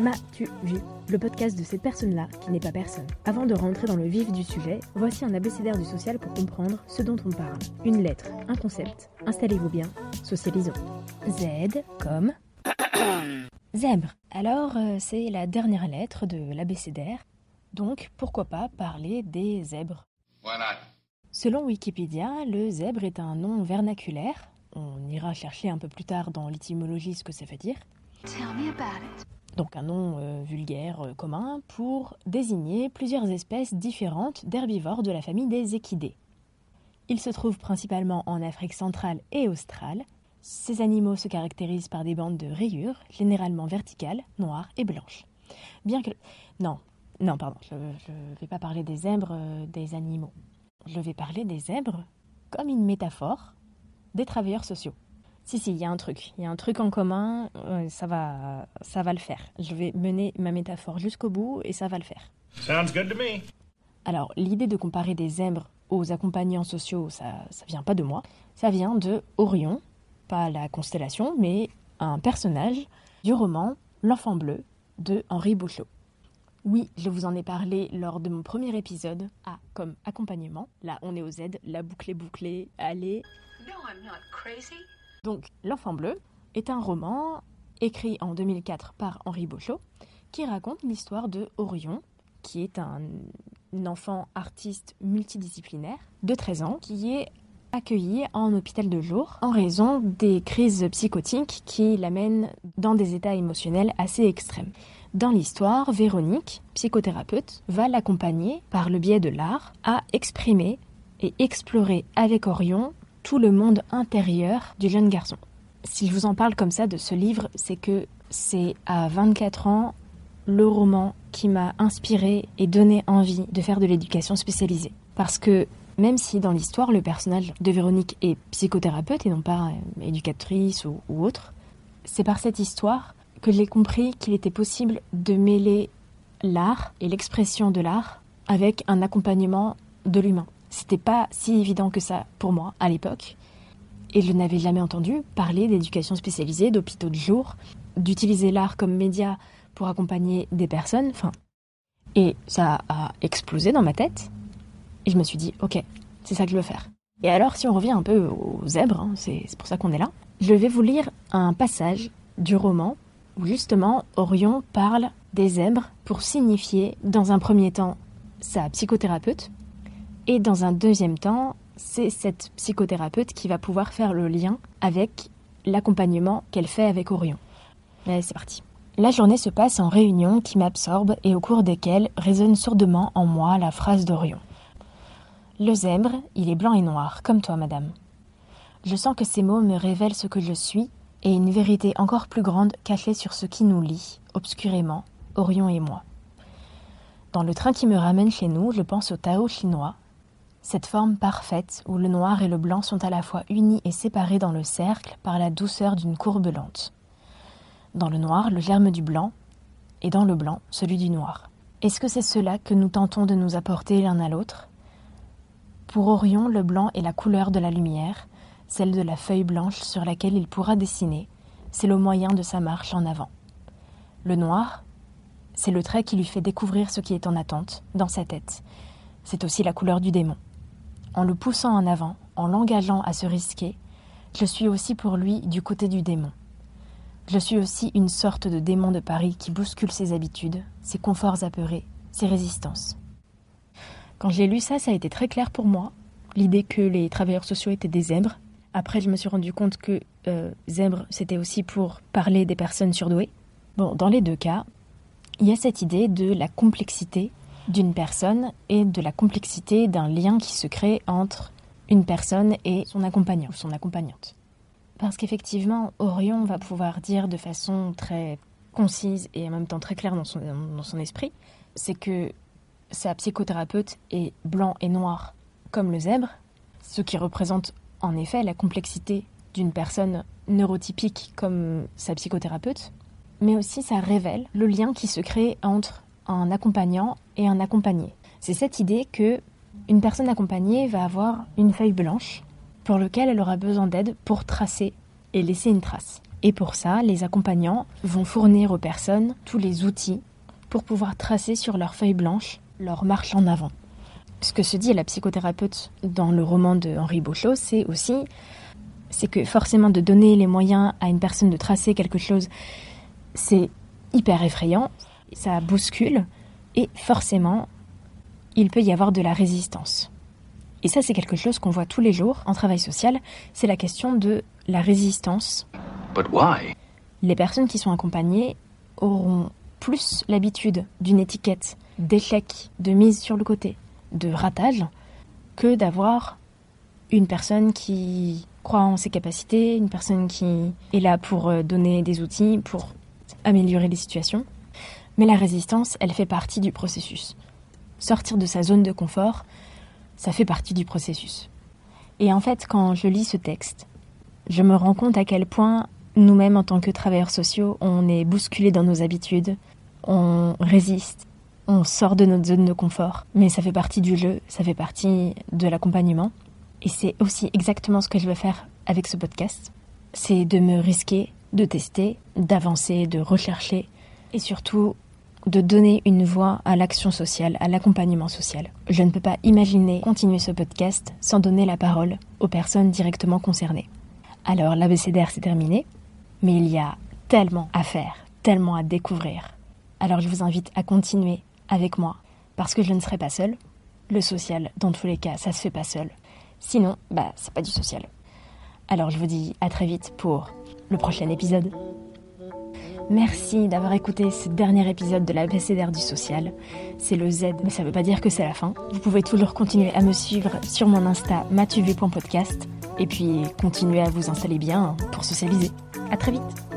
M'as-tu vu Le podcast de cette personne-là qui n'est pas personne. Avant de rentrer dans le vif du sujet, voici un abécédaire du social pour comprendre ce dont on parle. Une lettre, un concept. Installez-vous bien, socialisons. Z comme zèbre. Alors, euh, c'est la dernière lettre de l'abécédaire. Donc, pourquoi pas parler des zèbres? Selon Wikipédia, le zèbre est un nom vernaculaire. On ira chercher un peu plus tard dans l'étymologie ce que ça veut dire. Donc un nom euh, vulgaire euh, commun pour désigner plusieurs espèces différentes d'herbivores de la famille des équidés. Ils se trouvent principalement en Afrique centrale et australe. Ces animaux se caractérisent par des bandes de rayures, généralement verticales, noires et blanches. Bien que... Non, non, pardon, je ne vais pas parler des zèbres euh, des animaux. Je vais parler des zèbres comme une métaphore des travailleurs sociaux. Si, si, il y a un truc. Il y a un truc en commun, euh, ça, va, ça va le faire. Je vais mener ma métaphore jusqu'au bout et ça va le faire. Sounds good to me. Alors, l'idée de comparer des zèbres aux accompagnants sociaux, ça, ça vient pas de moi. Ça vient de Orion, pas la constellation, mais un personnage du roman L'Enfant Bleu de Henri Bouchot. Oui, je vous en ai parlé lors de mon premier épisode, A comme accompagnement. Là, on est au Z, la boucle est bouclée, allez. No, I'm not crazy? Donc, L'Enfant Bleu est un roman écrit en 2004 par Henri Bouchot qui raconte l'histoire de Orion, qui est un enfant artiste multidisciplinaire de 13 ans qui est accueilli en hôpital de jour en raison des crises psychotiques qui l'amènent dans des états émotionnels assez extrêmes. Dans l'histoire, Véronique, psychothérapeute, va l'accompagner par le biais de l'art à exprimer et explorer avec Orion tout le monde intérieur du jeune garçon. Si je vous en parle comme ça de ce livre, c'est que c'est à 24 ans le roman qui m'a inspiré et donné envie de faire de l'éducation spécialisée. Parce que même si dans l'histoire le personnage de Véronique est psychothérapeute et non pas euh, éducatrice ou, ou autre, c'est par cette histoire que j'ai compris qu'il était possible de mêler l'art et l'expression de l'art avec un accompagnement de l'humain. C'était pas si évident que ça pour moi à l'époque. Et je n'avais jamais entendu parler d'éducation spécialisée, d'hôpitaux de jour, d'utiliser l'art comme média pour accompagner des personnes. Enfin, et ça a explosé dans ma tête. Et je me suis dit, ok, c'est ça que je veux faire. Et alors, si on revient un peu aux zèbres, hein, c'est pour ça qu'on est là, je vais vous lire un passage du roman où justement Orion parle des zèbres pour signifier, dans un premier temps, sa psychothérapeute, et dans un deuxième temps, c'est cette psychothérapeute qui va pouvoir faire le lien avec l'accompagnement qu'elle fait avec Orion. Allez, c'est parti. La journée se passe en réunions qui m'absorbent et au cours desquelles résonne sourdement en moi la phrase d'Orion. Le zèbre, il est blanc et noir, comme toi, madame. Je sens que ces mots me révèlent ce que je suis et une vérité encore plus grande cachée sur ce qui nous lie, obscurément, Orion et moi. Dans le train qui me ramène chez nous, je pense au Tao chinois, cette forme parfaite où le noir et le blanc sont à la fois unis et séparés dans le cercle par la douceur d'une courbe lente. Dans le noir, le germe du blanc, et dans le blanc, celui du noir. Est-ce que c'est cela que nous tentons de nous apporter l'un à l'autre? Pour Orion, le blanc est la couleur de la lumière, celle de la feuille blanche sur laquelle il pourra dessiner, c'est le moyen de sa marche en avant. Le noir, c'est le trait qui lui fait découvrir ce qui est en attente, dans sa tête. C'est aussi la couleur du démon. En le poussant en avant, en l'engageant à se risquer, je suis aussi pour lui du côté du démon. Je suis aussi une sorte de démon de Paris qui bouscule ses habitudes, ses conforts apeurés, ses résistances. Quand j'ai lu ça, ça a été très clair pour moi, l'idée que les travailleurs sociaux étaient des zèbres. Après, je me suis rendu compte que euh, zèbre, c'était aussi pour parler des personnes surdouées. Bon, dans les deux cas, il y a cette idée de la complexité d'une personne et de la complexité d'un lien qui se crée entre une personne et son accompagnant ou son accompagnante. Parce qu'effectivement, Orion va pouvoir dire de façon très concise et en même temps très claire dans son, dans son esprit, c'est que sa psychothérapeute est blanc et noir comme le zèbre, ce qui représente en effet la complexité d'une personne neurotypique comme sa psychothérapeute, mais aussi ça révèle le lien qui se crée entre un accompagnant et un accompagné. C'est cette idée que une personne accompagnée va avoir une feuille blanche pour laquelle elle aura besoin d'aide pour tracer et laisser une trace. Et pour ça, les accompagnants vont fournir aux personnes tous les outils pour pouvoir tracer sur leur feuille blanche leur marche en avant. Ce que se dit la psychothérapeute dans le roman de Henri Beauchot, c'est aussi c'est que forcément de donner les moyens à une personne de tracer quelque chose, c'est hyper effrayant, ça bouscule, et forcément, il peut y avoir de la résistance. Et ça, c'est quelque chose qu'on voit tous les jours en travail social, c'est la question de la résistance. Les personnes qui sont accompagnées auront plus l'habitude d'une étiquette d'échec, de mise sur le côté, de ratage, que d'avoir une personne qui croit en ses capacités, une personne qui est là pour euh, donner des outils, pour améliorer les situations. Mais la résistance, elle fait partie du processus. Sortir de sa zone de confort, ça fait partie du processus. Et en fait, quand je lis ce texte, je me rends compte à quel point nous-mêmes, en tant que travailleurs sociaux, on est bousculés dans nos habitudes, on résiste, on sort de notre zone de confort. Mais ça fait partie du jeu, ça fait partie de l'accompagnement. Et c'est aussi exactement ce que je veux faire avec ce podcast. C'est de me risquer, de tester, d'avancer, de rechercher et surtout de donner une voix à l'action sociale, à l'accompagnement social. Je ne peux pas imaginer continuer ce podcast sans donner la parole aux personnes directement concernées. Alors l'ABCDR c'est terminé, mais il y a tellement à faire, tellement à découvrir. Alors je vous invite à continuer avec moi, parce que je ne serai pas seule. Le social, dans tous les cas, ça se fait pas seul. Sinon, bah, c'est pas du social. Alors je vous dis à très vite pour le prochain épisode. Merci d'avoir écouté ce dernier épisode de la BCDR du social. C'est le Z, mais ça veut pas dire que c'est la fin. Vous pouvez toujours continuer à me suivre sur mon Insta matuv.podcast et puis continuer à vous installer bien pour socialiser. À très vite